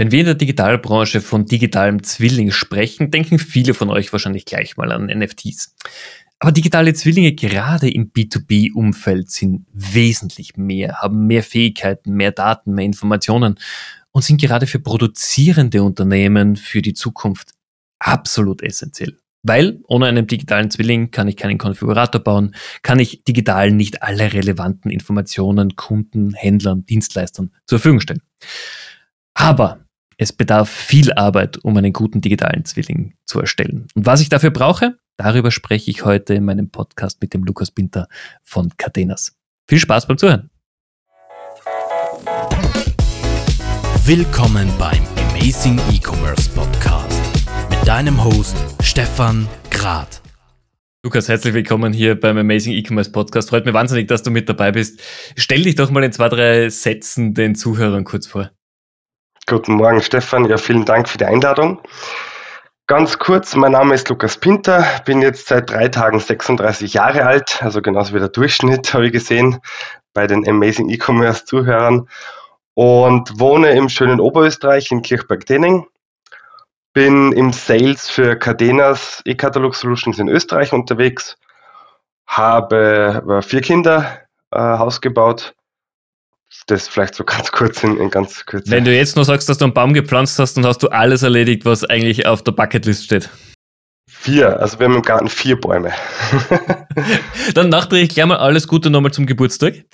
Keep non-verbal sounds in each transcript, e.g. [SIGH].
Wenn wir in der Digitalbranche von digitalem Zwilling sprechen, denken viele von euch wahrscheinlich gleich mal an NFTs. Aber digitale Zwillinge gerade im B2B-Umfeld sind wesentlich mehr, haben mehr Fähigkeiten, mehr Daten, mehr Informationen und sind gerade für produzierende Unternehmen für die Zukunft absolut essentiell. Weil ohne einen digitalen Zwilling kann ich keinen Konfigurator bauen, kann ich digital nicht alle relevanten Informationen Kunden, Händlern, Dienstleistern zur Verfügung stellen. Aber es bedarf viel Arbeit, um einen guten digitalen Zwilling zu erstellen. Und was ich dafür brauche, darüber spreche ich heute in meinem Podcast mit dem Lukas Binter von Cadenas. Viel Spaß beim Zuhören. Willkommen beim Amazing E-Commerce Podcast mit deinem Host Stefan Grad. Lukas, herzlich willkommen hier beim Amazing E-Commerce Podcast. Freut mich wahnsinnig, dass du mit dabei bist. Stell dich doch mal in zwei, drei Sätzen den Zuhörern kurz vor. Guten Morgen, Stefan. Ja, vielen Dank für die Einladung. Ganz kurz, mein Name ist Lukas Pinter, bin jetzt seit drei Tagen 36 Jahre alt, also genauso wie der Durchschnitt, habe ich gesehen, bei den Amazing E-Commerce Zuhörern und wohne im schönen Oberösterreich in Kirchberg-Dening. Bin im Sales für Cadenas E-Katalog Solutions in Österreich unterwegs, habe äh, vier Kinder, äh, Haus gebaut das vielleicht so ganz kurz in, in ganz kurz. Wenn du jetzt nur sagst, dass du einen Baum gepflanzt hast, dann hast du alles erledigt, was eigentlich auf der Bucketlist steht. Vier, also wir haben im Garten vier Bäume. [LAUGHS] dann nachträge ich gleich mal alles Gute nochmal zum Geburtstag.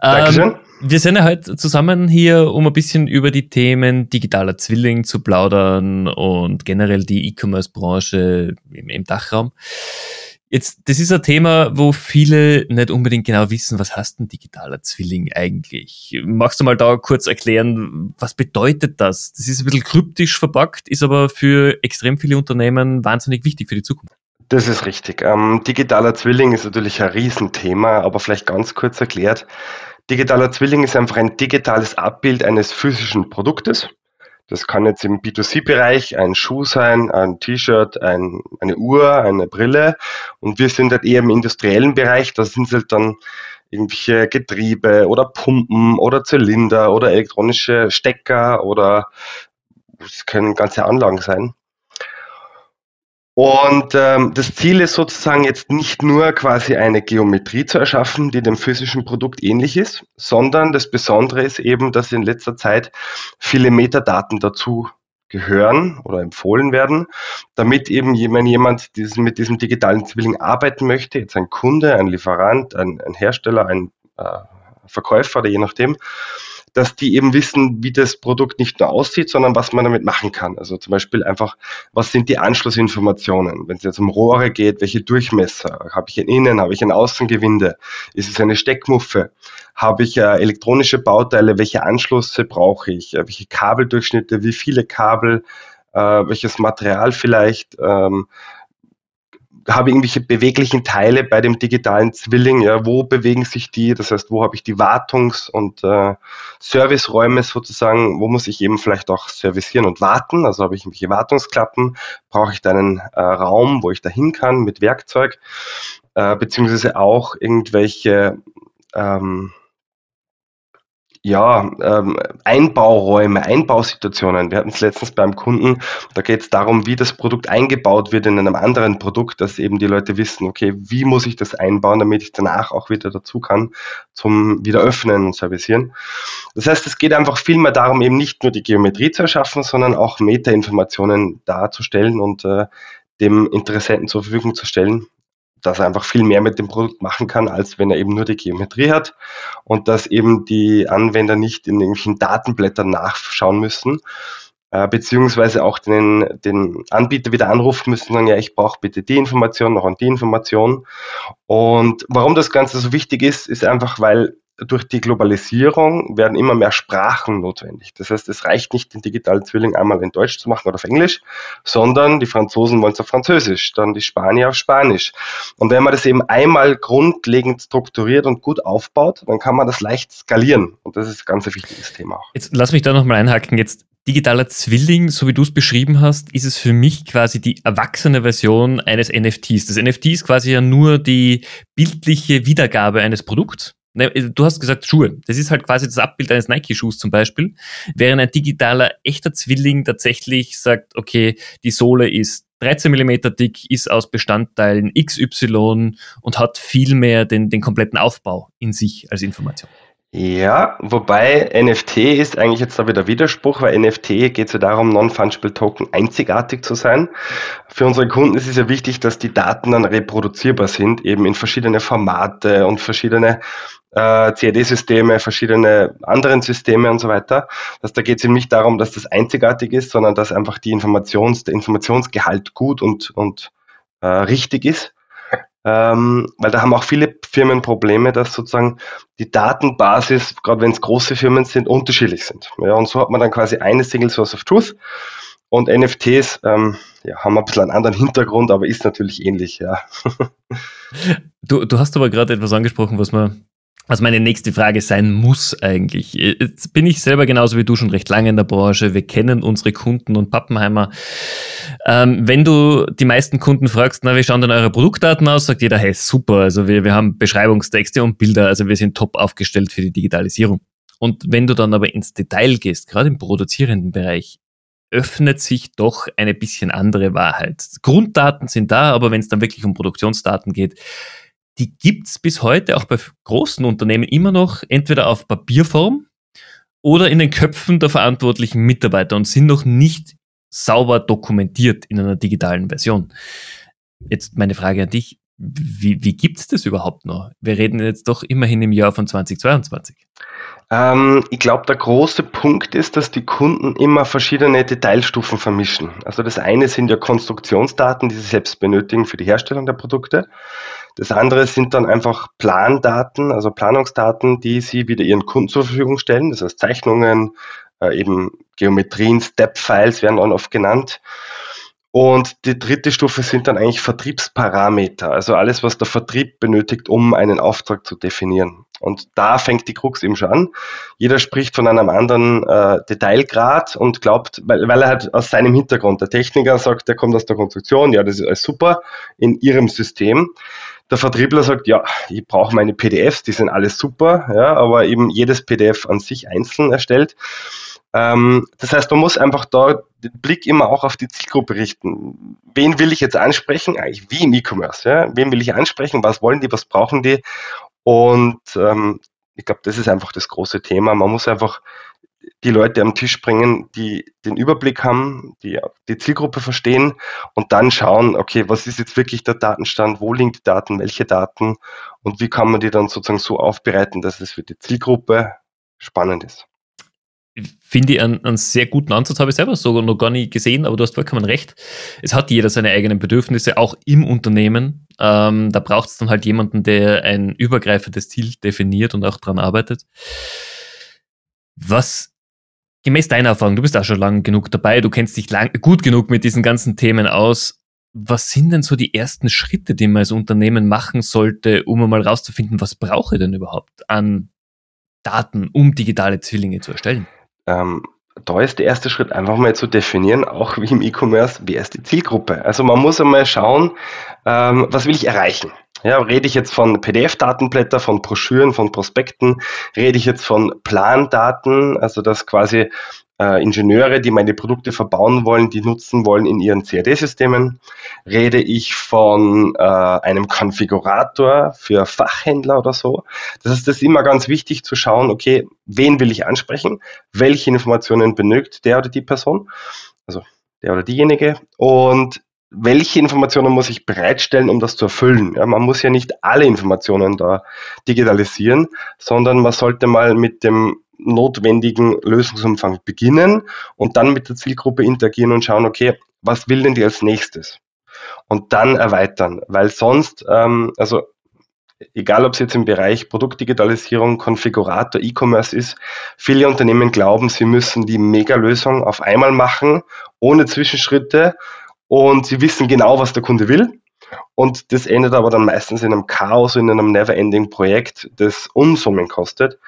Dankeschön. Ähm, wir sind ja heute zusammen hier, um ein bisschen über die Themen digitaler Zwilling zu plaudern und generell die E-Commerce-Branche im, im Dachraum. Jetzt, das ist ein Thema, wo viele nicht unbedingt genau wissen, was heißt ein digitaler Zwilling eigentlich? Magst du mal da kurz erklären, was bedeutet das? Das ist ein bisschen kryptisch verpackt, ist aber für extrem viele Unternehmen wahnsinnig wichtig für die Zukunft. Das ist richtig. Ähm, digitaler Zwilling ist natürlich ein Riesenthema, aber vielleicht ganz kurz erklärt. Digitaler Zwilling ist einfach ein digitales Abbild eines physischen Produktes. Das kann jetzt im B2C-Bereich ein Schuh sein, ein T-Shirt, ein, eine Uhr, eine Brille. Und wir sind halt eher im industriellen Bereich. Da sind es halt dann irgendwelche Getriebe oder Pumpen oder Zylinder oder elektronische Stecker oder es können ganze Anlagen sein. Und ähm, das Ziel ist sozusagen jetzt nicht nur quasi eine Geometrie zu erschaffen, die dem physischen Produkt ähnlich ist, sondern das Besondere ist eben, dass in letzter Zeit viele Metadaten dazu gehören oder empfohlen werden, damit eben wenn jemand diesen, mit diesem digitalen Zwilling arbeiten möchte, jetzt ein Kunde, ein Lieferant, ein, ein Hersteller, ein äh, Verkäufer oder je nachdem, dass die eben wissen, wie das Produkt nicht nur aussieht, sondern was man damit machen kann. Also zum Beispiel einfach, was sind die Anschlussinformationen? Wenn es jetzt um Rohre geht, welche Durchmesser? Habe ich ein Innen, habe ich ein Außengewinde? Ist es eine Steckmuffe? Habe ich äh, elektronische Bauteile? Welche Anschlüsse brauche ich? Äh, welche Kabeldurchschnitte? Wie viele Kabel? Äh, welches Material vielleicht? Ähm, habe irgendwelche beweglichen Teile bei dem digitalen Zwilling, ja, wo bewegen sich die, das heißt, wo habe ich die Wartungs- und äh, Serviceräume sozusagen, wo muss ich eben vielleicht auch servicieren und warten, also habe ich irgendwelche Wartungsklappen, brauche ich da einen äh, Raum, wo ich da hin kann mit Werkzeug, äh, beziehungsweise auch irgendwelche ähm, ja, ähm, Einbauräume, Einbausituationen. Wir hatten es letztens beim Kunden, da geht es darum, wie das Produkt eingebaut wird in einem anderen Produkt, dass eben die Leute wissen, okay, wie muss ich das einbauen, damit ich danach auch wieder dazu kann zum wieder öffnen und servicieren. Das heißt, es geht einfach viel mehr darum, eben nicht nur die Geometrie zu erschaffen, sondern auch Metainformationen darzustellen und äh, dem Interessenten zur Verfügung zu stellen, dass er einfach viel mehr mit dem Produkt machen kann, als wenn er eben nur die Geometrie hat und dass eben die Anwender nicht in irgendwelchen Datenblättern nachschauen müssen, äh, beziehungsweise auch den, den Anbieter wieder anrufen müssen und sagen, ja, ich brauche bitte die Information, noch an die Information. Und warum das Ganze so wichtig ist, ist einfach, weil durch die Globalisierung werden immer mehr Sprachen notwendig. Das heißt, es reicht nicht, den digitalen Zwilling einmal in Deutsch zu machen oder auf Englisch, sondern die Franzosen wollen es auf Französisch, dann die Spanier auf Spanisch. Und wenn man das eben einmal grundlegend strukturiert und gut aufbaut, dann kann man das leicht skalieren. Und das ist ein ganz wichtiges Thema. Jetzt lass mich da nochmal einhaken. Jetzt digitaler Zwilling, so wie du es beschrieben hast, ist es für mich quasi die erwachsene Version eines NFTs. Das NFT ist quasi ja nur die bildliche Wiedergabe eines Produkts du hast gesagt Schuhe. Das ist halt quasi das Abbild eines Nike-Schuhs zum Beispiel. Während ein digitaler, echter Zwilling tatsächlich sagt, okay, die Sohle ist 13 mm dick, ist aus Bestandteilen XY und hat viel mehr den, den kompletten Aufbau in sich als Information. Ja, wobei NFT ist eigentlich jetzt da wieder Widerspruch, weil NFT geht es ja darum, Non-Fungible Token einzigartig zu sein. Für unsere Kunden ist es ja wichtig, dass die Daten dann reproduzierbar sind, eben in verschiedene Formate und verschiedene äh, CAD-Systeme, verschiedene anderen Systeme und so weiter. Dass da geht es eben nicht darum, dass das einzigartig ist, sondern dass einfach die Informations, der Informationsgehalt gut und, und äh, richtig ist. Ähm, weil da haben auch viele Firmen Probleme, dass sozusagen die Datenbasis, gerade wenn es große Firmen sind, unterschiedlich sind. Ja, und so hat man dann quasi eine Single Source of Truth. Und NFTs ähm, ja, haben ein bisschen einen anderen Hintergrund, aber ist natürlich ähnlich, ja. [LAUGHS] du, du hast aber gerade etwas angesprochen, was man was meine nächste Frage sein muss eigentlich. Jetzt bin ich selber genauso wie du schon recht lange in der Branche. Wir kennen unsere Kunden und Pappenheimer. Ähm, wenn du die meisten Kunden fragst, na, wie schauen denn eure Produktdaten aus, sagt jeder, hey, super. Also wir, wir haben Beschreibungstexte und Bilder, also wir sind top aufgestellt für die Digitalisierung. Und wenn du dann aber ins Detail gehst, gerade im produzierenden Bereich, öffnet sich doch eine bisschen andere Wahrheit. Grunddaten sind da, aber wenn es dann wirklich um Produktionsdaten geht, die gibt's bis heute auch bei großen Unternehmen immer noch entweder auf Papierform oder in den Köpfen der verantwortlichen Mitarbeiter und sind noch nicht sauber dokumentiert in einer digitalen Version. Jetzt meine Frage an dich. Wie, wie gibt es das überhaupt noch? Wir reden jetzt doch immerhin im Jahr von 2022. Ähm, ich glaube, der große Punkt ist, dass die Kunden immer verschiedene Detailstufen vermischen. Also das eine sind ja Konstruktionsdaten, die sie selbst benötigen für die Herstellung der Produkte. Das andere sind dann einfach Plandaten, also Planungsdaten, die Sie wieder Ihren Kunden zur Verfügung stellen. Das heißt Zeichnungen, äh, eben Geometrien, Step-Files werden dann oft genannt. Und die dritte Stufe sind dann eigentlich Vertriebsparameter, also alles, was der Vertrieb benötigt, um einen Auftrag zu definieren. Und da fängt die Krux eben schon an. Jeder spricht von einem anderen äh, Detailgrad und glaubt, weil, weil er halt aus seinem Hintergrund, der Techniker sagt, der kommt aus der Konstruktion, ja, das ist alles super in ihrem System. Der Vertriebler sagt, ja, ich brauche meine PDFs, die sind alles super, ja, aber eben jedes PDF an sich einzeln erstellt. Ähm, das heißt, man muss einfach da den Blick immer auch auf die Zielgruppe richten. Wen will ich jetzt ansprechen? Eigentlich wie im E-Commerce. Ja? Wen will ich ansprechen? Was wollen die? Was brauchen die? Und ähm, ich glaube, das ist einfach das große Thema. Man muss einfach die Leute am Tisch bringen, die den Überblick haben, die die Zielgruppe verstehen und dann schauen, okay, was ist jetzt wirklich der Datenstand, wo liegen die Daten, welche Daten und wie kann man die dann sozusagen so aufbereiten, dass es für die Zielgruppe spannend ist. Finde ich einen, einen sehr guten Ansatz, habe ich selber sogar noch gar nicht gesehen, aber du hast vollkommen recht. Es hat jeder seine eigenen Bedürfnisse, auch im Unternehmen. Ähm, da braucht es dann halt jemanden, der ein übergreifendes Ziel definiert und auch dran arbeitet. Was gemäß deiner Erfahrung, du bist auch schon lang genug dabei, du kennst dich lang, gut genug mit diesen ganzen Themen aus. Was sind denn so die ersten Schritte, die man als Unternehmen machen sollte, um einmal rauszufinden, was brauche ich denn überhaupt an Daten, um digitale Zwillinge zu erstellen? Ähm, da ist der erste Schritt einfach mal zu definieren, auch wie im E-Commerce, wer ist die Zielgruppe. Also man muss einmal schauen, ähm, was will ich erreichen. Ja, rede ich jetzt von PDF-Datenblätter, von Broschüren, von Prospekten, rede ich jetzt von Plandaten, also dass quasi äh, Ingenieure, die meine Produkte verbauen wollen, die nutzen wollen in ihren CAD-Systemen. Rede ich von äh, einem Konfigurator für Fachhändler oder so. Das heißt, das ist immer ganz wichtig zu schauen, okay, wen will ich ansprechen, welche Informationen benötigt der oder die Person, also der oder diejenige und welche Informationen muss ich bereitstellen, um das zu erfüllen. Ja, man muss ja nicht alle Informationen da digitalisieren, sondern man sollte mal mit dem notwendigen Lösungsumfang beginnen und dann mit der Zielgruppe interagieren und schauen, okay, was will denn die als nächstes? Und dann erweitern, weil sonst, ähm, also egal ob es jetzt im Bereich Produktdigitalisierung, Konfigurator, E-Commerce ist, viele Unternehmen glauben, sie müssen die Mega-Lösung auf einmal machen, ohne Zwischenschritte und sie wissen genau, was der Kunde will. Und das endet aber dann meistens in einem Chaos, in einem Never-Ending-Projekt, das Unsummen kostet.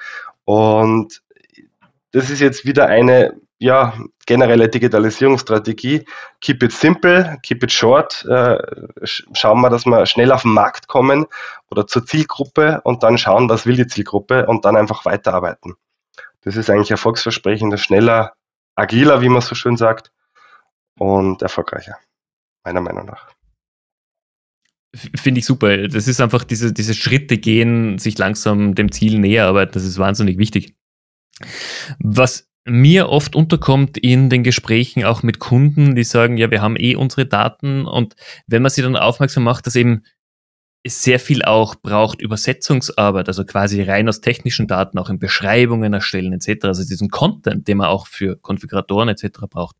Und das ist jetzt wieder eine ja, generelle Digitalisierungsstrategie. Keep it simple, keep it short. Äh, schauen wir, dass wir schnell auf den Markt kommen oder zur Zielgruppe und dann schauen, was will die Zielgruppe und dann einfach weiterarbeiten. Das ist eigentlich erfolgsversprechender, schneller, agiler, wie man so schön sagt, und erfolgreicher, meiner Meinung nach. Finde ich super. Das ist einfach diese, diese Schritte gehen, sich langsam dem Ziel näher arbeiten. Das ist wahnsinnig wichtig. Was mir oft unterkommt in den Gesprächen auch mit Kunden, die sagen, ja, wir haben eh unsere Daten und wenn man sie dann aufmerksam macht, dass eben sehr viel auch braucht Übersetzungsarbeit, also quasi rein aus technischen Daten, auch in Beschreibungen erstellen etc., also diesen Content, den man auch für Konfiguratoren etc. braucht.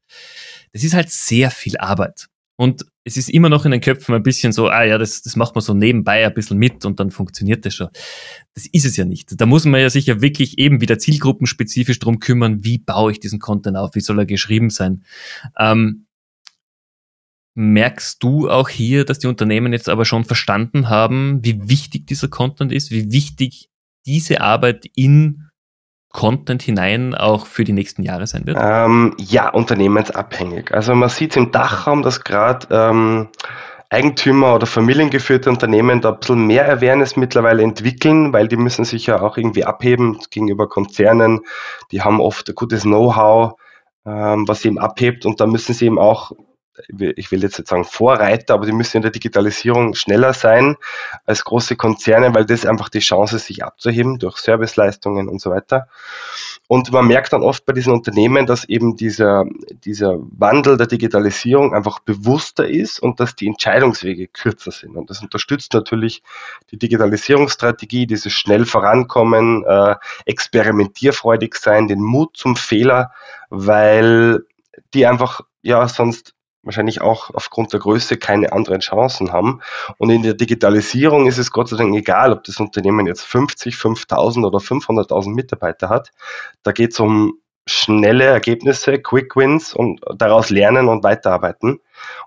Das ist halt sehr viel Arbeit. Und es ist immer noch in den Köpfen ein bisschen so, ah ja, das, das macht man so nebenbei ein bisschen mit und dann funktioniert das schon. Das ist es ja nicht. Da muss man ja sich ja wirklich eben wieder zielgruppenspezifisch drum kümmern, wie baue ich diesen Content auf, wie soll er geschrieben sein. Ähm, merkst du auch hier, dass die Unternehmen jetzt aber schon verstanden haben, wie wichtig dieser Content ist, wie wichtig diese Arbeit in Content hinein auch für die nächsten Jahre sein wird? Ähm, ja, unternehmensabhängig. Also man sieht im Dachraum, dass gerade ähm, Eigentümer oder familiengeführte Unternehmen da ein bisschen mehr Awareness mittlerweile entwickeln, weil die müssen sich ja auch irgendwie abheben gegenüber Konzernen. Die haben oft ein gutes Know-how, ähm, was sie eben abhebt und da müssen sie eben auch ich will jetzt nicht sagen Vorreiter, aber die müssen in der Digitalisierung schneller sein als große Konzerne, weil das einfach die Chance ist, sich abzuheben durch Serviceleistungen und so weiter. Und man merkt dann oft bei diesen Unternehmen, dass eben dieser, dieser Wandel der Digitalisierung einfach bewusster ist und dass die Entscheidungswege kürzer sind. Und das unterstützt natürlich die Digitalisierungsstrategie, dieses schnell vorankommen, äh, experimentierfreudig sein, den Mut zum Fehler, weil die einfach ja sonst wahrscheinlich auch aufgrund der Größe keine anderen Chancen haben. Und in der Digitalisierung ist es Gott sei Dank egal, ob das Unternehmen jetzt 50, 5000 oder 500.000 Mitarbeiter hat. Da geht es um schnelle Ergebnisse, Quick Wins und daraus lernen und weiterarbeiten.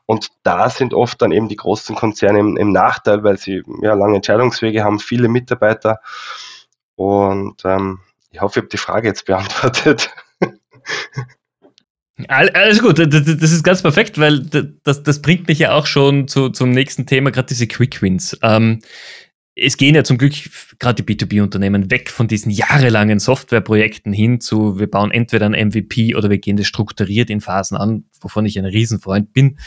Und da sind oft dann eben die großen Konzerne im, im Nachteil, weil sie ja lange Entscheidungswege haben, viele Mitarbeiter. Und ähm, ich hoffe, ich habe die Frage jetzt beantwortet. [LAUGHS] Alles gut, das ist ganz perfekt, weil das, das bringt mich ja auch schon zu, zum nächsten Thema, gerade diese Quick Wins. Ähm, es gehen ja zum Glück gerade die B2B-Unternehmen weg von diesen jahrelangen Softwareprojekten hin zu, wir bauen entweder ein MVP oder wir gehen das strukturiert in Phasen an, wovon ich ein Riesenfreund bin.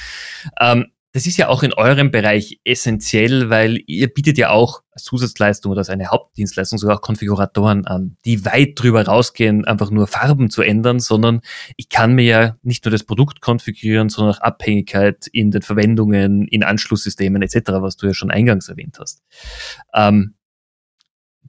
Ähm, das ist ja auch in eurem Bereich essentiell, weil ihr bietet ja auch als Zusatzleistung oder als eine Hauptdienstleistung sogar auch Konfiguratoren an, die weit drüber rausgehen, einfach nur Farben zu ändern, sondern ich kann mir ja nicht nur das Produkt konfigurieren, sondern auch Abhängigkeit in den Verwendungen, in Anschlusssystemen etc., was du ja schon eingangs erwähnt hast. Ähm,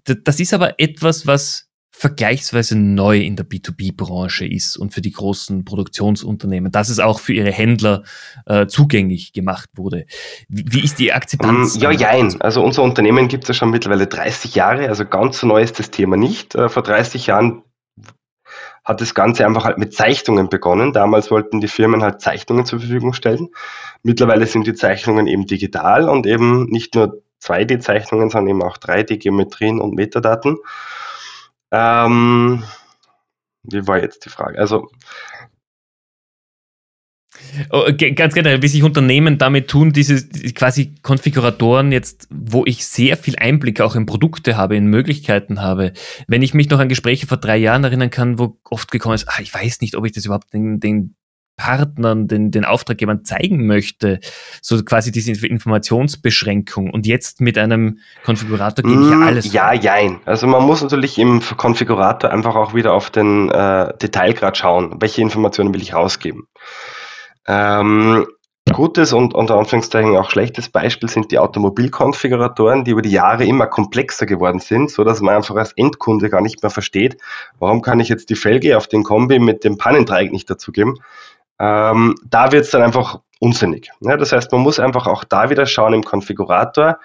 das ist aber etwas, was vergleichsweise neu in der B2B-Branche ist und für die großen Produktionsunternehmen, dass es auch für ihre Händler äh, zugänglich gemacht wurde. Wie, wie ist die Akzeptanz? Um, ja, jein. Also unser Unternehmen gibt es ja schon mittlerweile 30 Jahre, also ganz so neu ist das Thema nicht. Äh, vor 30 Jahren hat das Ganze einfach halt mit Zeichnungen begonnen. Damals wollten die Firmen halt Zeichnungen zur Verfügung stellen. Mittlerweile sind die Zeichnungen eben digital und eben nicht nur 2D-Zeichnungen, sondern eben auch 3D-Geometrien und Metadaten. Ähm, wie war jetzt die Frage? Also oh, Ganz generell, wie sich Unternehmen damit tun, diese quasi Konfiguratoren jetzt, wo ich sehr viel Einblick auch in Produkte habe, in Möglichkeiten habe. Wenn ich mich noch an Gespräche vor drei Jahren erinnern kann, wo oft gekommen ist, ah, ich weiß nicht, ob ich das überhaupt den, den Partnern, den, den Auftraggebern zeigen möchte, so quasi diese Informationsbeschränkung. Und jetzt mit einem Konfigurator geht mm, ja alles. Ja, jein. Also man muss natürlich im Konfigurator einfach auch wieder auf den äh, Detailgrad schauen, welche Informationen will ich rausgeben. Ähm, gutes und unter Anführungszeichen auch schlechtes Beispiel sind die Automobilkonfiguratoren, die über die Jahre immer komplexer geworden sind, so dass man einfach als Endkunde gar nicht mehr versteht, warum kann ich jetzt die Felge auf den Kombi mit dem Pannendreieck nicht dazugeben ähm, da wird es dann einfach unsinnig. Ja, das heißt, man muss einfach auch da wieder schauen im Konfigurator,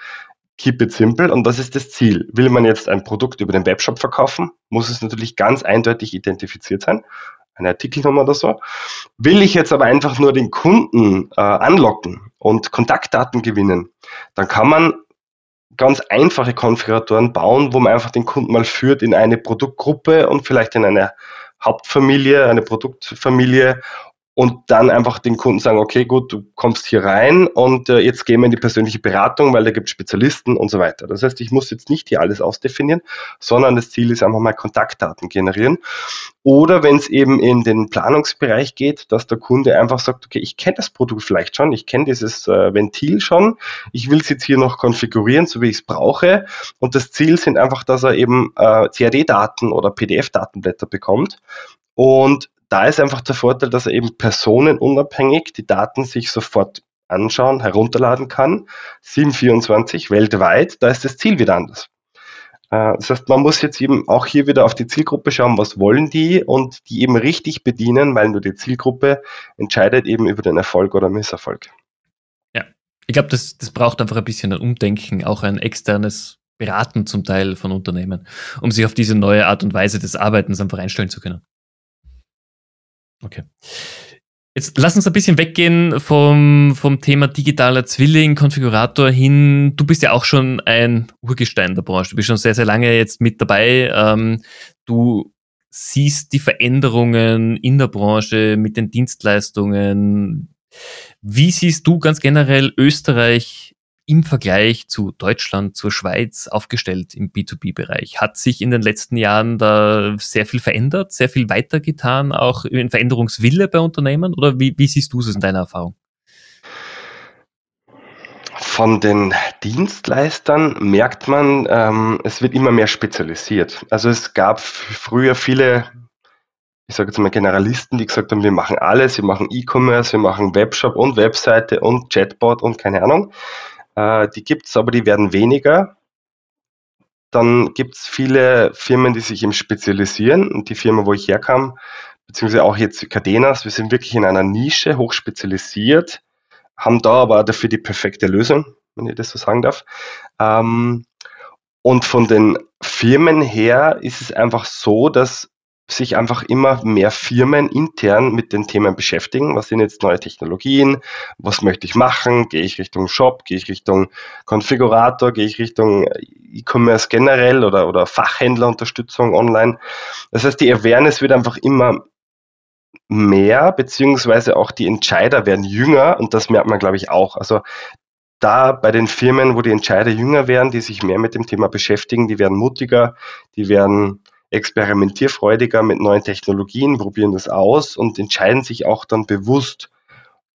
keep it simple und was ist das Ziel? Will man jetzt ein Produkt über den Webshop verkaufen, muss es natürlich ganz eindeutig identifiziert sein, eine Artikelnummer oder so. Will ich jetzt aber einfach nur den Kunden äh, anlocken und Kontaktdaten gewinnen, dann kann man ganz einfache Konfiguratoren bauen, wo man einfach den Kunden mal führt in eine Produktgruppe und vielleicht in eine Hauptfamilie, eine Produktfamilie und dann einfach den Kunden sagen, okay, gut, du kommst hier rein und äh, jetzt gehen wir in die persönliche Beratung, weil da gibt Spezialisten und so weiter. Das heißt, ich muss jetzt nicht hier alles ausdefinieren, sondern das Ziel ist einfach mal Kontaktdaten generieren. Oder wenn es eben in den Planungsbereich geht, dass der Kunde einfach sagt, okay, ich kenne das Produkt vielleicht schon, ich kenne dieses äh, Ventil schon, ich will es jetzt hier noch konfigurieren, so wie ich es brauche. Und das Ziel sind einfach, dass er eben äh, CAD-Daten oder PDF-Datenblätter bekommt. Und da ist einfach der Vorteil, dass er eben personenunabhängig die Daten sich sofort anschauen, herunterladen kann. 724 weltweit, da ist das Ziel wieder anders. Äh, das heißt, man muss jetzt eben auch hier wieder auf die Zielgruppe schauen, was wollen die und die eben richtig bedienen, weil nur die Zielgruppe entscheidet eben über den Erfolg oder Misserfolg. Ja, ich glaube, das, das braucht einfach ein bisschen ein Umdenken, auch ein externes Beraten zum Teil von Unternehmen, um sich auf diese neue Art und Weise des Arbeitens einfach einstellen zu können. Okay. Jetzt lass uns ein bisschen weggehen vom, vom Thema digitaler Zwilling, Konfigurator hin. Du bist ja auch schon ein Urgestein der Branche. Du bist schon sehr, sehr lange jetzt mit dabei. Ähm, du siehst die Veränderungen in der Branche mit den Dienstleistungen. Wie siehst du ganz generell Österreich im Vergleich zu Deutschland, zur Schweiz aufgestellt im B2B-Bereich? Hat sich in den letzten Jahren da sehr viel verändert, sehr viel weitergetan, auch in Veränderungswille bei Unternehmen? Oder wie, wie siehst du es in deiner Erfahrung? Von den Dienstleistern merkt man, ähm, es wird immer mehr spezialisiert. Also es gab früher viele ich sage jetzt mal Generalisten, die gesagt haben, wir machen alles, wir machen E-Commerce, wir machen Webshop und Webseite und Chatbot und keine Ahnung. Äh, die gibt es, aber die werden weniger. Dann gibt es viele Firmen, die sich eben spezialisieren. Und die Firma, wo ich herkam, beziehungsweise auch jetzt Cadenas, wir sind wirklich in einer Nische hochspezialisiert, haben da aber dafür die perfekte Lösung, wenn ich das so sagen darf. Ähm, und von den Firmen her ist es einfach so, dass sich einfach immer mehr Firmen intern mit den Themen beschäftigen. Was sind jetzt neue Technologien? Was möchte ich machen? Gehe ich Richtung Shop? Gehe ich Richtung Konfigurator? Gehe ich Richtung E-Commerce generell oder, oder Fachhändlerunterstützung online? Das heißt, die Awareness wird einfach immer mehr, beziehungsweise auch die Entscheider werden jünger und das merkt man, glaube ich, auch. Also da bei den Firmen, wo die Entscheider jünger werden, die sich mehr mit dem Thema beschäftigen, die werden mutiger, die werden experimentierfreudiger mit neuen Technologien, probieren das aus und entscheiden sich auch dann bewusst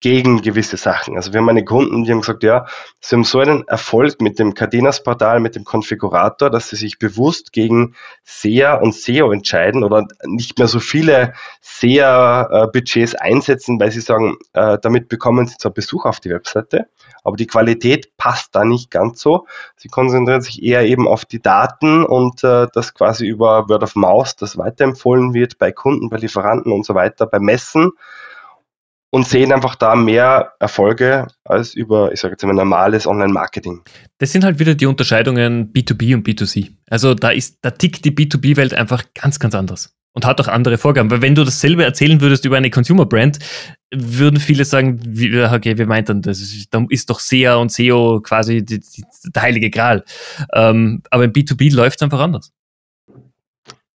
gegen gewisse Sachen. Also wir haben meine Kunden, die haben gesagt, ja, sie haben so einen Erfolg mit dem Cadenas-Portal, mit dem Konfigurator, dass sie sich bewusst gegen SEA und SEO entscheiden oder nicht mehr so viele SEA-Budgets einsetzen, weil sie sagen, äh, damit bekommen sie zwar Besuch auf die Webseite, aber die Qualität passt da nicht ganz so. Sie konzentrieren sich eher eben auf die Daten und äh, das quasi über Word of Mouse, das weiterempfohlen wird bei Kunden, bei Lieferanten und so weiter, bei Messen und sehen einfach da mehr Erfolge als über, ich sage jetzt mal, normales Online-Marketing. Das sind halt wieder die Unterscheidungen B2B und B2C. Also da ist, da tickt die B2B-Welt einfach ganz, ganz anders und hat auch andere Vorgaben. Weil wenn du dasselbe erzählen würdest über eine Consumer-Brand, würden viele sagen, wie, okay, wir meinten, das ist, da ist doch SEA und SEO quasi die, die, der heilige Gral. Ähm, aber im B2B läuft es einfach anders.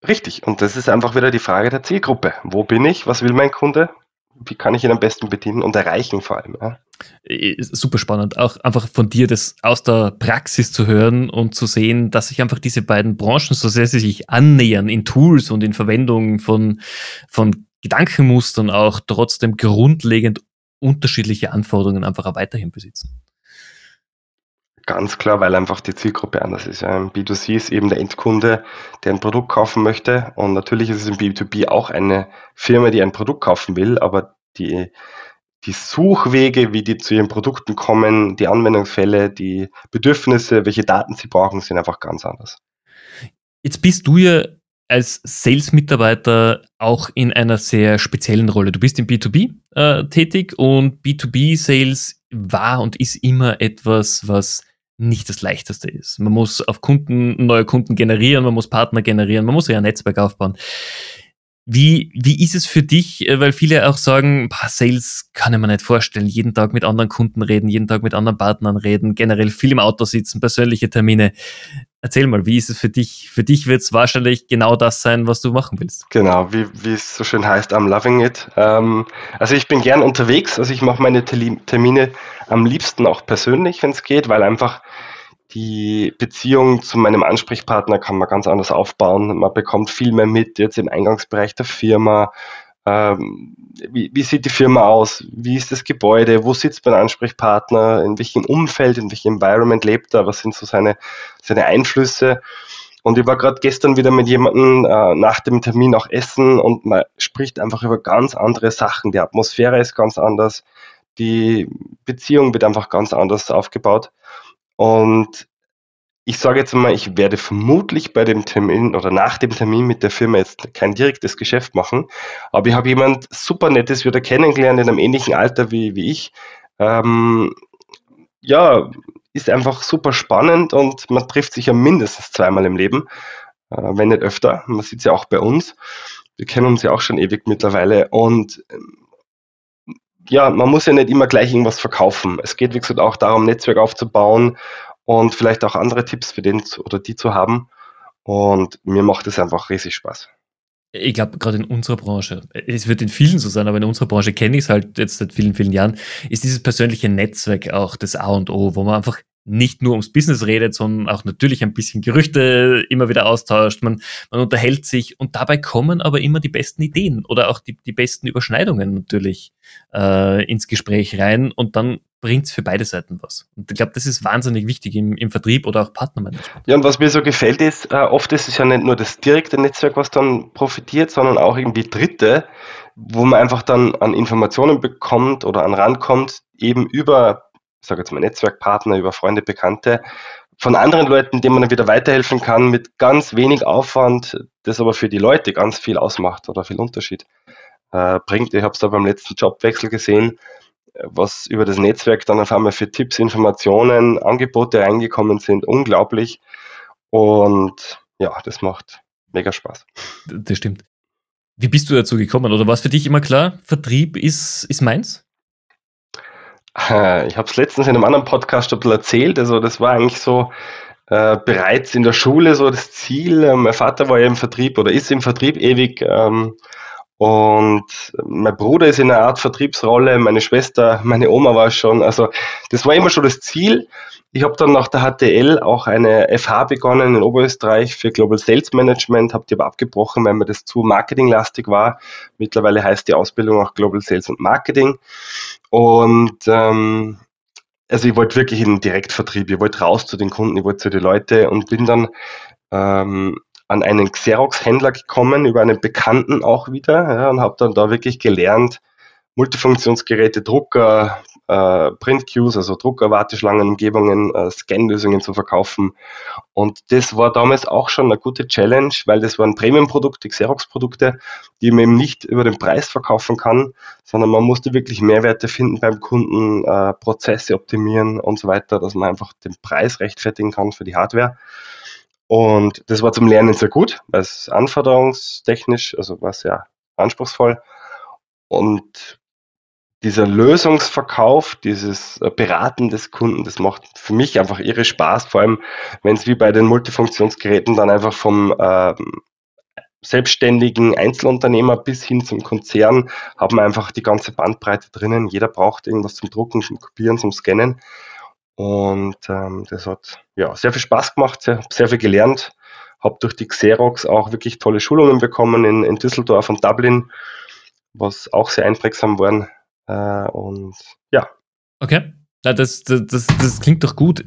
Richtig, und das ist einfach wieder die Frage der Zielgruppe. Wo bin ich? Was will mein Kunde? Wie kann ich ihn am besten bedienen und erreichen vor allem. Ja? Super spannend, auch einfach von dir das aus der Praxis zu hören und zu sehen, dass sich einfach diese beiden Branchen, so sehr sie sich annähern in Tools und in Verwendung von, von Gedankenmustern, auch trotzdem grundlegend unterschiedliche Anforderungen einfach auch weiterhin besitzen. Ganz klar, weil einfach die Zielgruppe anders ist. Im B2C ist eben der Endkunde, der ein Produkt kaufen möchte. Und natürlich ist es im B2B auch eine Firma, die ein Produkt kaufen will, aber die, die Suchwege, wie die zu ihren Produkten kommen, die Anwendungsfälle, die Bedürfnisse, welche Daten sie brauchen, sind einfach ganz anders. Jetzt bist du ja als Sales-Mitarbeiter auch in einer sehr speziellen Rolle. Du bist im B2B äh, tätig und B2B-Sales war und ist immer etwas, was nicht das Leichteste ist. Man muss auf Kunden, neue Kunden generieren, man muss Partner generieren, man muss ja ein Netzwerk aufbauen. Wie, wie ist es für dich? Äh, weil viele auch sagen, bah, Sales kann ich mir nicht vorstellen. Jeden Tag mit anderen Kunden reden, jeden Tag mit anderen Partnern reden, generell viel im Auto sitzen, persönliche Termine. Erzähl mal, wie ist es für dich? Für dich wird es wahrscheinlich genau das sein, was du machen willst. Genau, wie, wie es so schön heißt, I'm loving it. Ähm, also ich bin gern unterwegs, also ich mache meine Termine am liebsten auch persönlich, wenn es geht, weil einfach die Beziehung zu meinem Ansprechpartner kann man ganz anders aufbauen. Man bekommt viel mehr mit jetzt im Eingangsbereich der Firma. Ähm, wie, wie, sieht die Firma aus? Wie ist das Gebäude? Wo sitzt mein Ansprechpartner? In welchem Umfeld, in welchem Environment lebt er? Was sind so seine, seine Einflüsse? Und ich war gerade gestern wieder mit jemandem äh, nach dem Termin auch essen und man spricht einfach über ganz andere Sachen. Die Atmosphäre ist ganz anders. Die Beziehung wird einfach ganz anders aufgebaut. Und ich sage jetzt mal, ich werde vermutlich bei dem Termin oder nach dem Termin mit der Firma jetzt kein direktes Geschäft machen, aber ich habe jemand super Nettes wieder kennengelernt in einem ähnlichen Alter wie, wie ich. Ähm, ja, ist einfach super spannend und man trifft sich ja mindestens zweimal im Leben, äh, wenn nicht öfter. Man sieht es ja auch bei uns. Wir kennen uns ja auch schon ewig mittlerweile und ähm, ja, man muss ja nicht immer gleich irgendwas verkaufen. Es geht, wie gesagt, auch darum, Netzwerk aufzubauen und vielleicht auch andere Tipps für den oder die zu haben. Und mir macht es einfach riesig Spaß. Ich glaube, gerade in unserer Branche, es wird in vielen so sein, aber in unserer Branche kenne ich es halt jetzt seit vielen, vielen Jahren, ist dieses persönliche Netzwerk auch das A und O, wo man einfach nicht nur ums Business redet, sondern auch natürlich ein bisschen Gerüchte immer wieder austauscht. Man, man unterhält sich und dabei kommen aber immer die besten Ideen oder auch die, die besten Überschneidungen natürlich äh, ins Gespräch rein und dann bringt es für beide Seiten was. Und ich glaube, das ist wahnsinnig wichtig im, im Vertrieb oder auch Partnermanagement. Ja, und was mir so gefällt ist, äh, oft ist es ja nicht nur das direkte Netzwerk, was dann profitiert, sondern auch irgendwie Dritte, wo man einfach dann an Informationen bekommt oder an rankommt, eben über ich sage jetzt mal Netzwerkpartner, über Freunde, Bekannte, von anderen Leuten, denen man dann wieder weiterhelfen kann, mit ganz wenig Aufwand, das aber für die Leute ganz viel ausmacht oder viel Unterschied äh, bringt. Ich habe es da beim letzten Jobwechsel gesehen, was über das Netzwerk dann auf einmal für Tipps, Informationen, Angebote reingekommen sind. Unglaublich. Und ja, das macht mega Spaß. Das stimmt. Wie bist du dazu gekommen? Oder war es für dich immer klar, Vertrieb ist, ist meins? Äh, ich habe es letztens in einem anderen Podcast ein bisschen erzählt. Also das war eigentlich so äh, bereits in der Schule so das Ziel. Äh, mein Vater war ja im Vertrieb oder ist im Vertrieb ewig. Ähm, und mein Bruder ist in einer Art Vertriebsrolle, meine Schwester, meine Oma war schon. Also das war immer schon das Ziel. Ich habe dann nach der HTL auch eine FH begonnen in Oberösterreich für Global Sales Management, habe die aber abgebrochen, weil mir das zu marketinglastig war. Mittlerweile heißt die Ausbildung auch Global Sales und Marketing. Und ähm, also ich wollte wirklich in den Direktvertrieb, ich wollte raus zu den Kunden, ich wollte zu den Leuten und bin dann ähm, an einen Xerox-Händler gekommen, über einen Bekannten auch wieder, ja, und habe dann da wirklich gelernt, Multifunktionsgeräte, Drucker, äh, Print-Queues, also Drucker, Warteschlangen, Umgebungen, äh, Scan-Lösungen zu verkaufen. Und das war damals auch schon eine gute Challenge, weil das waren Premium-Produkte, Xerox-Produkte, die man eben nicht über den Preis verkaufen kann, sondern man musste wirklich Mehrwerte finden beim Kunden, äh, Prozesse optimieren und so weiter, dass man einfach den Preis rechtfertigen kann für die Hardware. Und das war zum Lernen sehr gut, weil es anforderungstechnisch, also war sehr anspruchsvoll. Und dieser Lösungsverkauf, dieses äh, Beraten des Kunden, das macht für mich einfach irre Spaß, vor allem wenn es wie bei den Multifunktionsgeräten dann einfach vom ähm, selbstständigen Einzelunternehmer bis hin zum Konzern haben wir einfach die ganze Bandbreite drinnen. Jeder braucht irgendwas zum Drucken, zum Kopieren, zum Scannen. Und ähm, das hat ja sehr viel Spaß gemacht, sehr, sehr viel gelernt. Habe durch die Xerox auch wirklich tolle Schulungen bekommen in, in Düsseldorf und Dublin, was auch sehr einprägsam waren. Äh, und ja. Okay. Ja, das, das, das, das klingt doch gut.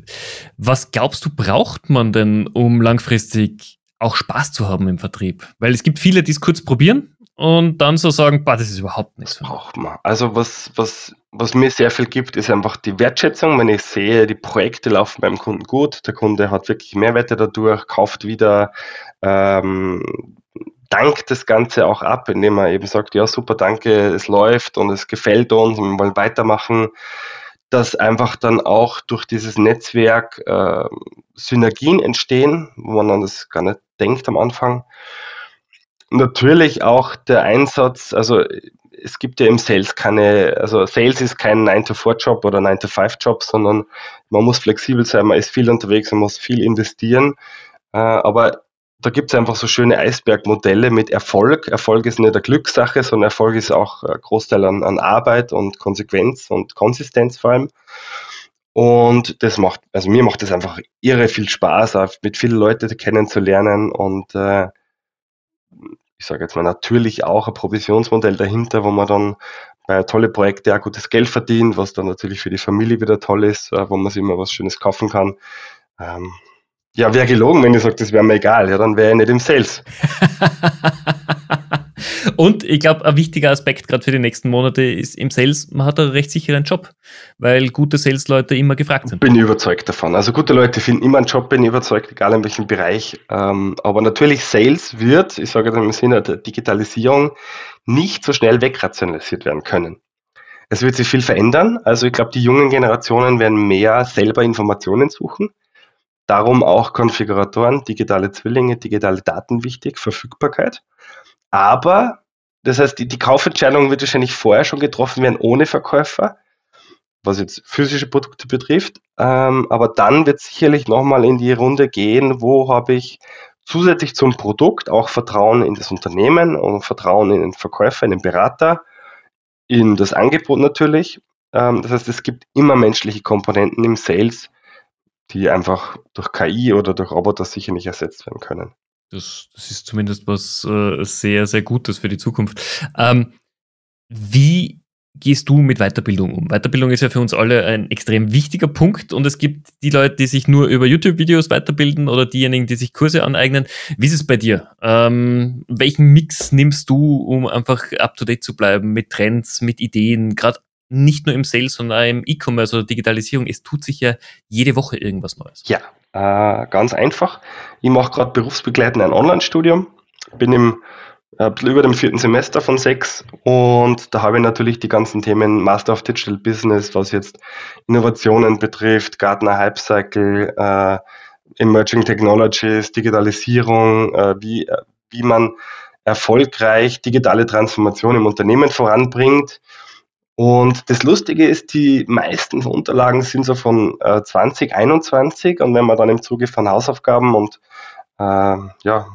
Was glaubst du, braucht man denn, um langfristig auch Spaß zu haben im Vertrieb? Weil es gibt viele, die es kurz probieren und dann so sagen, bah, das ist überhaupt nichts. Braucht man. Also was, was, was mir sehr viel gibt, ist einfach die Wertschätzung. Wenn ich sehe, die Projekte laufen beim Kunden gut, der Kunde hat wirklich Mehrwerte dadurch, kauft wieder, ähm, dankt das Ganze auch ab, indem er eben sagt, ja super, danke, es läuft und es gefällt uns und wir wollen weitermachen, dass einfach dann auch durch dieses Netzwerk äh, Synergien entstehen, wo man an das gar nicht denkt am Anfang. Natürlich auch der Einsatz, also es gibt ja im Sales keine, also Sales ist kein 9-to-4-Job oder 9-to-5-Job, sondern man muss flexibel sein, man ist viel unterwegs, man muss viel investieren. Äh, aber da gibt es einfach so schöne Eisbergmodelle mit Erfolg. Erfolg ist nicht eine Glückssache, sondern Erfolg ist auch ein Großteil an, an Arbeit und Konsequenz und Konsistenz vor allem. Und das macht, also mir macht das einfach irre viel Spaß, mit vielen Leuten kennenzulernen und äh, ich sage jetzt mal natürlich auch ein Provisionsmodell dahinter, wo man dann bei tolle Projekte auch gutes Geld verdient, was dann natürlich für die Familie wieder toll ist, äh, wo man sich immer was Schönes kaufen kann. Ähm, ja, wäre gelogen, wenn ich sage, das wäre mir egal. Ja, dann wäre ich nicht im Sales. [LAUGHS] Und ich glaube, ein wichtiger Aspekt gerade für die nächsten Monate ist im Sales, man hat einen recht sicheren Job, weil gute Sales-Leute immer gefragt sind. Bin ich überzeugt davon. Also gute Leute finden immer einen Job, bin ich überzeugt, egal in welchem Bereich. Ähm, aber natürlich Sales wird, ich sage dann im Sinne der Digitalisierung, nicht so schnell wegrationalisiert werden können. Es wird sich viel verändern. Also ich glaube, die jungen Generationen werden mehr selber Informationen suchen. Darum auch Konfiguratoren, digitale Zwillinge, digitale Daten wichtig, Verfügbarkeit. Aber, das heißt, die, die Kaufentscheidung wird wahrscheinlich vorher schon getroffen werden ohne Verkäufer, was jetzt physische Produkte betrifft. Ähm, aber dann wird sicherlich nochmal in die Runde gehen, wo habe ich zusätzlich zum Produkt auch Vertrauen in das Unternehmen und Vertrauen in den Verkäufer, in den Berater, in das Angebot natürlich. Ähm, das heißt, es gibt immer menschliche Komponenten im Sales, die einfach durch KI oder durch Roboter sicher nicht ersetzt werden können. Das, das ist zumindest was äh, sehr, sehr Gutes für die Zukunft. Ähm, wie gehst du mit Weiterbildung um? Weiterbildung ist ja für uns alle ein extrem wichtiger Punkt und es gibt die Leute, die sich nur über YouTube-Videos weiterbilden oder diejenigen, die sich Kurse aneignen. Wie ist es bei dir? Ähm, welchen Mix nimmst du, um einfach up-to-date zu bleiben mit Trends, mit Ideen, gerade nicht nur im Sales, sondern auch im E-Commerce oder Digitalisierung. Es tut sich ja jede Woche irgendwas Neues. Ja, äh, ganz einfach. Ich mache gerade berufsbegleitend ein Online-Studium, bin im äh, über dem vierten Semester von sechs. Und da habe ich natürlich die ganzen Themen Master of Digital Business, was jetzt Innovationen betrifft, Gartner Hype Cycle, äh, Emerging Technologies, Digitalisierung, äh, wie, äh, wie man erfolgreich digitale Transformation im Unternehmen voranbringt und das Lustige ist, die meisten Unterlagen sind so von äh, 2021 und wenn man dann im Zuge von Hausaufgaben und äh, ja,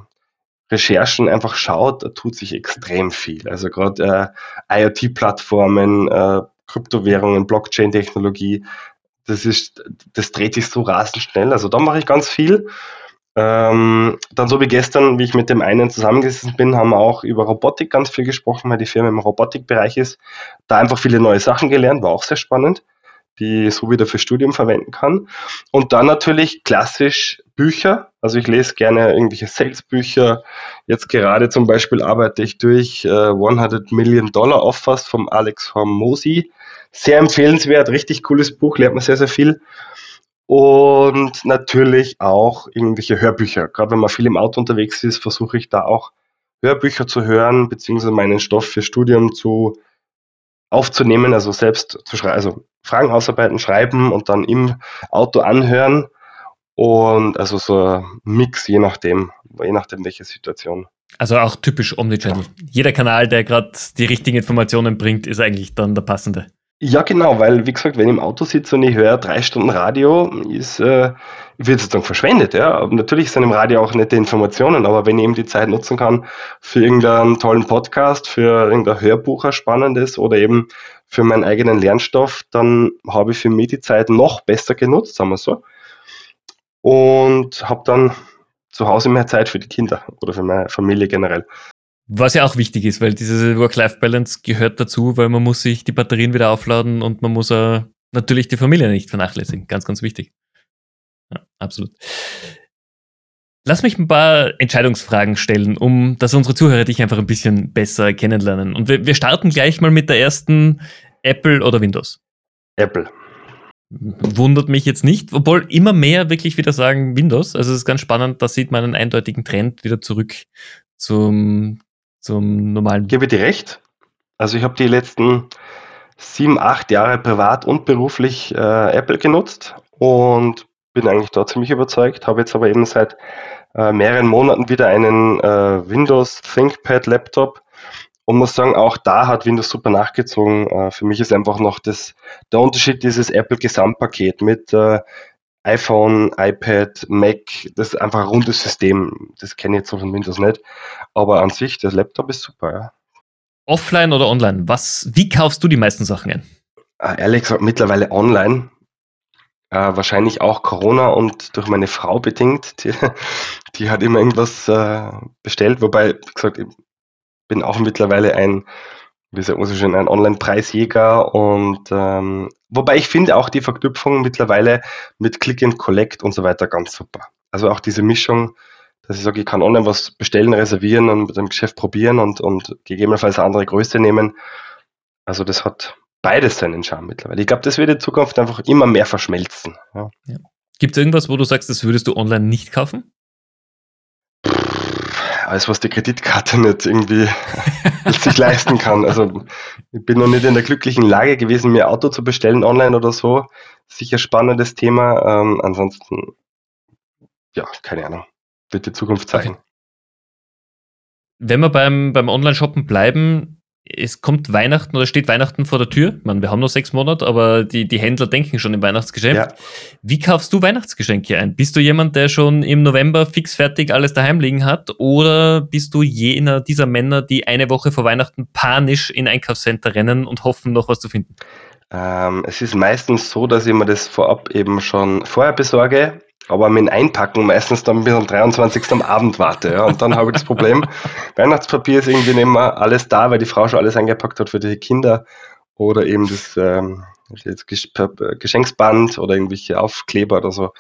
Recherchen einfach schaut, da tut sich extrem viel. Also gerade äh, IoT-Plattformen, äh, Kryptowährungen, Blockchain-Technologie, das ist, das dreht sich so rasend schnell. Also da mache ich ganz viel. Ähm, dann so wie gestern, wie ich mit dem einen zusammengesessen bin, haben wir auch über Robotik ganz viel gesprochen, weil die Firma im Robotikbereich ist. Da einfach viele neue Sachen gelernt, war auch sehr spannend, die ich so wieder für Studium verwenden kann. Und dann natürlich klassisch Bücher. Also ich lese gerne irgendwelche Sales-Bücher. Jetzt gerade zum Beispiel arbeite ich durch äh, 100 Million Dollar Offers vom Alex Hormozy. Sehr empfehlenswert, richtig cooles Buch, lernt man sehr, sehr viel und natürlich auch irgendwelche Hörbücher. Gerade wenn man viel im Auto unterwegs ist, versuche ich da auch Hörbücher zu hören, beziehungsweise meinen Stoff für Studium zu aufzunehmen, also selbst zu schreiben, also Fragen ausarbeiten, schreiben und dann im Auto anhören. Und also so ein Mix, je nachdem, je nachdem welche Situation. Also auch typisch Omnichannel. Jeder Kanal, der gerade die richtigen Informationen bringt, ist eigentlich dann der passende. Ja, genau, weil, wie gesagt, wenn ich im Auto sitze und ich höre drei Stunden Radio, ist, äh, wird sozusagen verschwendet, ja. Natürlich sind im Radio auch nette Informationen, aber wenn ich eben die Zeit nutzen kann für irgendeinen tollen Podcast, für irgendein Hörbuch, ein spannendes oder eben für meinen eigenen Lernstoff, dann habe ich für mich die Zeit noch besser genutzt, sagen wir so. Und habe dann zu Hause mehr Zeit für die Kinder oder für meine Familie generell. Was ja auch wichtig ist, weil diese Work-Life-Balance gehört dazu, weil man muss sich die Batterien wieder aufladen und man muss äh, natürlich die Familie nicht vernachlässigen. Ganz, ganz wichtig. Ja, absolut. Lass mich ein paar Entscheidungsfragen stellen, um dass unsere Zuhörer dich einfach ein bisschen besser kennenlernen. Und wir, wir starten gleich mal mit der ersten Apple oder Windows. Apple. Wundert mich jetzt nicht, obwohl immer mehr wirklich wieder sagen Windows. Also es ist ganz spannend, da sieht man einen eindeutigen Trend wieder zurück zum, zum normalen. Gebe dir recht. Also ich habe die letzten sieben, acht Jahre privat und beruflich äh, Apple genutzt und bin eigentlich dort ziemlich überzeugt. Habe jetzt aber eben seit äh, mehreren Monaten wieder einen äh, Windows ThinkPad Laptop und muss sagen, auch da hat Windows super nachgezogen. Äh, für mich ist einfach noch das, der Unterschied dieses Apple Gesamtpaket mit äh, iPhone, iPad, Mac, das ist einfach ein rundes System. Das kenne ich jetzt so von Windows nicht. Aber an sich, der Laptop ist super, ja. Offline oder online? Was, wie kaufst du die meisten Sachen ein? Äh, ehrlich gesagt, mittlerweile online. Äh, wahrscheinlich auch Corona und durch meine Frau bedingt. Die, [LAUGHS] die hat immer irgendwas äh, bestellt, wobei, wie gesagt, ich bin auch mittlerweile ein, wie sagt man so schön, ein Online-Preisjäger und ähm, wobei ich finde auch die Verknüpfung mittlerweile mit Click and Collect und so weiter ganz super. Also auch diese Mischung, dass ich sage, ich kann online was bestellen, reservieren und mit dem Geschäft probieren und, und gegebenenfalls eine andere Größe nehmen. Also das hat beides seinen Charme mittlerweile. Ich glaube, das wird in Zukunft einfach immer mehr verschmelzen. Ja. Ja. Gibt es irgendwas, wo du sagst, das würdest du online nicht kaufen? Alles, was die Kreditkarte nicht irgendwie [LAUGHS] sich leisten kann. Also ich bin noch nicht in der glücklichen Lage gewesen, mir Auto zu bestellen online oder so. Sicher spannendes Thema. Ähm, ansonsten, ja, keine Ahnung. Wird die Zukunft zeigen. Okay. Wenn wir beim, beim Online-Shoppen bleiben, es kommt Weihnachten oder steht Weihnachten vor der Tür. Man, wir haben noch sechs Monate, aber die, die Händler denken schon im Weihnachtsgeschäft. Ja. Wie kaufst du Weihnachtsgeschenke ein? Bist du jemand, der schon im November fix fertig alles daheim liegen hat? Oder bist du jener dieser Männer, die eine Woche vor Weihnachten panisch in Einkaufscenter rennen und hoffen, noch was zu finden? Ähm, es ist meistens so, dass ich mir das vorab eben schon vorher besorge aber mit Einpacken meistens dann bis am 23. am Abend warte. Ja. Und dann habe ich das Problem, [LAUGHS] Weihnachtspapier ist irgendwie nicht mehr alles da, weil die Frau schon alles eingepackt hat für die Kinder oder eben das, ähm, Geschenksband oder irgendwelche Aufkleber oder so.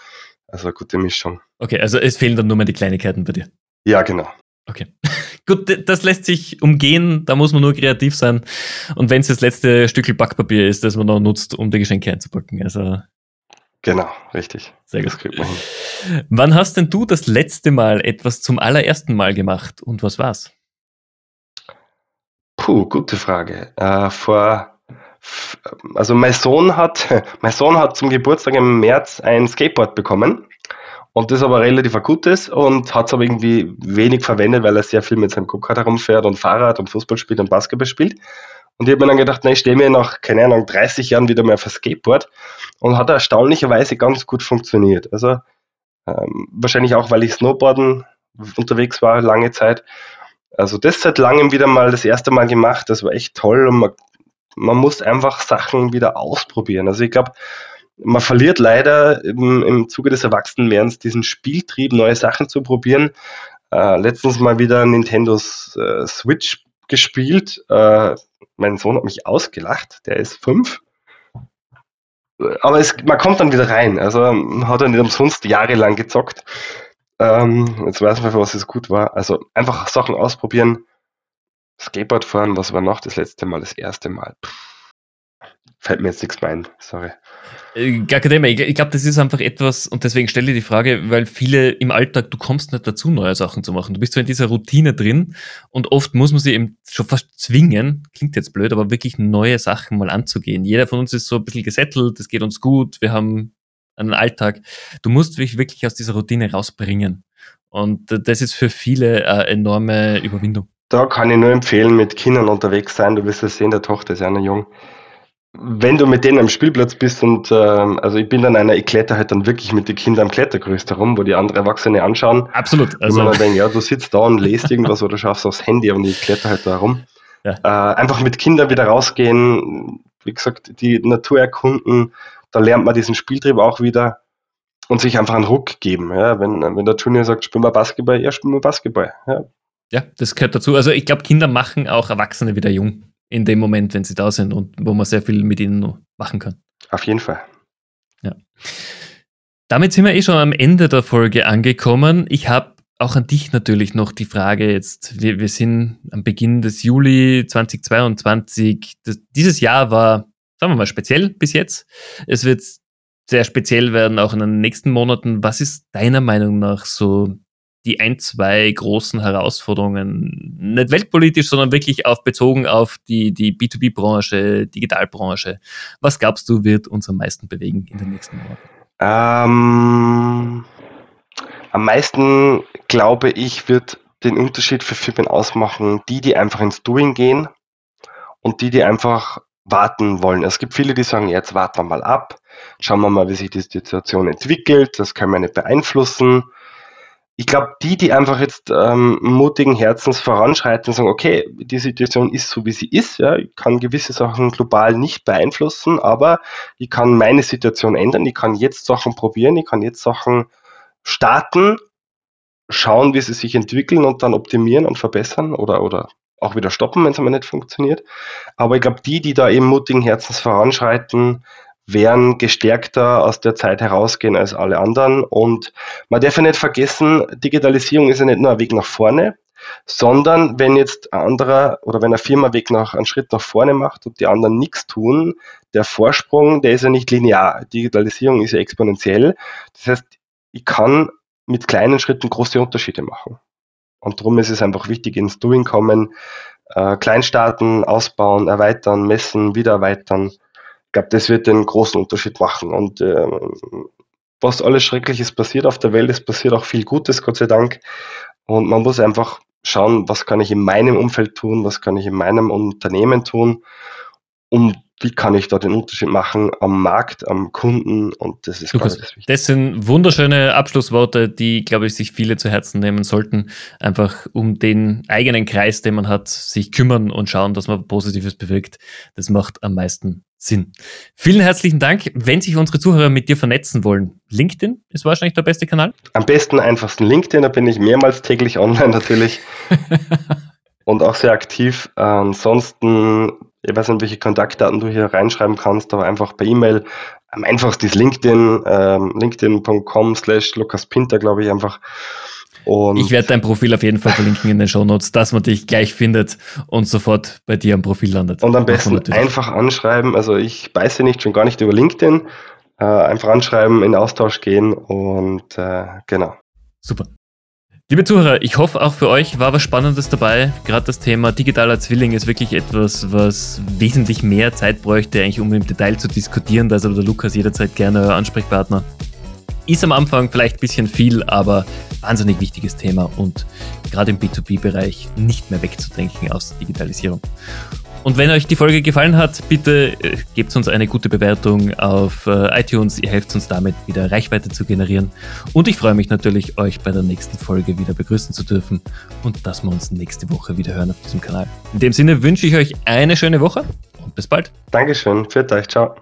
Also eine gute Mischung. Okay, also es fehlen dann nur mehr die Kleinigkeiten bei dir. Ja, genau. Okay. [LAUGHS] Gut, das lässt sich umgehen, da muss man nur kreativ sein. Und wenn es das letzte Stück Backpapier ist, das man noch nutzt, um die Geschenke einzupacken. Also Genau, richtig. Sehr gut. Wann hast denn du das letzte Mal etwas zum allerersten Mal gemacht und was war's? Puh, gute Frage. Äh, vor, also mein Sohn hat, [LAUGHS] mein Sohn hat zum Geburtstag im März ein Skateboard bekommen und das aber relativ akutes und hat es aber irgendwie wenig verwendet, weil er sehr viel mit seinem Go-Kart herumfährt und Fahrrad und Fußball spielt und Basketball spielt. Und ich habe mir dann gedacht, na, ich stehe mir nach, keine Ahnung, 30 Jahren wieder mal auf ein Skateboard und hat erstaunlicherweise ganz gut funktioniert. Also ähm, wahrscheinlich auch, weil ich Snowboarden unterwegs war, lange Zeit. Also das seit langem wieder mal das erste Mal gemacht. Das war echt toll und man, man muss einfach Sachen wieder ausprobieren. Also ich glaube, man verliert leider im, im Zuge des Erwachsenenwerdens diesen Spieltrieb, neue Sachen zu probieren. Äh, letztens mal wieder Nintendos äh, Switch gespielt. Äh, mein Sohn hat mich ausgelacht, der ist fünf. Aber es, man kommt dann wieder rein. Also hat er nicht umsonst jahrelang gezockt. Ähm, jetzt weiß man, für was es gut war. Also einfach Sachen ausprobieren. Skateboard fahren, was war noch das letzte Mal, das erste Mal? Puh. Fällt mir jetzt nichts ein, sorry. Äh, gar kein Thema. Ich, ich glaube, das ist einfach etwas, und deswegen stelle ich die Frage, weil viele im Alltag, du kommst nicht dazu, neue Sachen zu machen. Du bist so in dieser Routine drin und oft muss man sie eben schon fast zwingen, klingt jetzt blöd, aber wirklich neue Sachen mal anzugehen. Jeder von uns ist so ein bisschen gesettelt, es geht uns gut, wir haben einen Alltag. Du musst dich wirklich aus dieser Routine rausbringen. Und das ist für viele eine enorme Überwindung. Da kann ich nur empfehlen, mit Kindern unterwegs sein. Du wirst es sehen, der Tochter ist ja noch jung wenn du mit denen am Spielplatz bist und ähm, also ich bin dann einer, ich kletter halt dann wirklich mit den Kindern am Klettergerüst herum, wo die andere Erwachsene anschauen. Absolut. Also man dann denkt, ja, du sitzt da und lest irgendwas oder schaffst aufs Handy und ich kletter halt da rum. Ja. Äh, einfach mit Kindern wieder rausgehen, wie gesagt, die Natur erkunden, da lernt man diesen Spieltrieb auch wieder und sich einfach einen Ruck geben. Ja? Wenn, wenn der Junior sagt, spielen wir Basketball, ja, spielen wir Basketball. Ja. ja, das gehört dazu. Also ich glaube, Kinder machen auch Erwachsene wieder jung in dem Moment, wenn sie da sind und wo man sehr viel mit ihnen machen kann. Auf jeden Fall. Ja. Damit sind wir eh schon am Ende der Folge angekommen. Ich habe auch an dich natürlich noch die Frage jetzt. Wir, wir sind am Beginn des Juli 2022. Das, dieses Jahr war, sagen wir mal, speziell bis jetzt. Es wird sehr speziell werden, auch in den nächsten Monaten. Was ist deiner Meinung nach so die ein, zwei großen Herausforderungen, nicht weltpolitisch, sondern wirklich auf, bezogen auf die, die B2B-Branche, Digitalbranche. Was glaubst du, wird uns am meisten bewegen in den nächsten Monaten? Ähm, am meisten, glaube ich, wird den Unterschied für Firmen ausmachen? Die, die einfach ins Doing gehen und die, die einfach warten wollen. Es gibt viele, die sagen, jetzt warten wir mal ab, schauen wir mal, wie sich die Situation entwickelt, das können wir nicht beeinflussen. Ich glaube, die, die einfach jetzt ähm, mutigen Herzens voranschreiten und sagen, okay, die Situation ist so, wie sie ist, ja, ich kann gewisse Sachen global nicht beeinflussen, aber ich kann meine Situation ändern, ich kann jetzt Sachen probieren, ich kann jetzt Sachen starten, schauen, wie sie sich entwickeln und dann optimieren und verbessern oder, oder auch wieder stoppen, wenn es einmal nicht funktioniert. Aber ich glaube, die, die da eben mutigen Herzens voranschreiten, werden gestärkter aus der Zeit herausgehen als alle anderen. Und man darf ja nicht vergessen, Digitalisierung ist ja nicht nur ein Weg nach vorne, sondern wenn jetzt ein anderer oder wenn eine Firma Weg nach, einen Schritt nach vorne macht und die anderen nichts tun, der Vorsprung, der ist ja nicht linear. Digitalisierung ist ja exponentiell. Das heißt, ich kann mit kleinen Schritten große Unterschiede machen. Und darum ist es einfach wichtig, ins Doing kommen, äh, klein starten, ausbauen, erweitern, messen, wieder erweitern. Ich glaube, das wird den großen Unterschied machen. Und äh, was alles Schreckliches passiert auf der Welt, es passiert auch viel Gutes, Gott sei Dank. Und man muss einfach schauen, was kann ich in meinem Umfeld tun, was kann ich in meinem Unternehmen tun, um wie kann ich da den Unterschied machen am Markt, am Kunden und das ist Lukas, das, das sind wunderschöne Abschlussworte, die, glaube ich, sich viele zu Herzen nehmen sollten, einfach um den eigenen Kreis, den man hat, sich kümmern und schauen, dass man Positives bewirkt. Das macht am meisten Sinn. Vielen herzlichen Dank. Wenn sich unsere Zuhörer mit dir vernetzen wollen, LinkedIn ist wahrscheinlich der beste Kanal? Am besten einfachsten LinkedIn, da bin ich mehrmals täglich online natürlich. [LAUGHS] und auch sehr aktiv. Ansonsten ich weiß nicht, welche Kontaktdaten du hier reinschreiben kannst, aber einfach per E-Mail. Am einfachsten ist LinkedIn, ähm, linkedin.com slash Lukas Pinter, glaube ich einfach. Und ich werde dein Profil auf jeden Fall verlinken in den Show Notes, dass man dich gleich findet und sofort bei dir am Profil landet. Und am besten einfach anschreiben. Also ich beiße nicht, schon gar nicht über LinkedIn. Äh, einfach anschreiben, in Austausch gehen und äh, genau. Super. Liebe Zuhörer, ich hoffe auch für euch war was Spannendes dabei. Gerade das Thema digitaler Zwilling ist wirklich etwas, was wesentlich mehr Zeit bräuchte, eigentlich um im Detail zu diskutieren. Da ist aber der Lukas jederzeit gerne euer Ansprechpartner. Ist am Anfang vielleicht ein bisschen viel, aber wahnsinnig wichtiges Thema und gerade im B2B-Bereich nicht mehr wegzudenken aus Digitalisierung. Und wenn euch die Folge gefallen hat, bitte äh, gebt uns eine gute Bewertung auf äh, iTunes. Ihr helft uns damit, wieder Reichweite zu generieren. Und ich freue mich natürlich, euch bei der nächsten Folge wieder begrüßen zu dürfen und dass wir uns nächste Woche wieder hören auf diesem Kanal. In dem Sinne wünsche ich euch eine schöne Woche und bis bald. Dankeschön. Für euch. Ciao.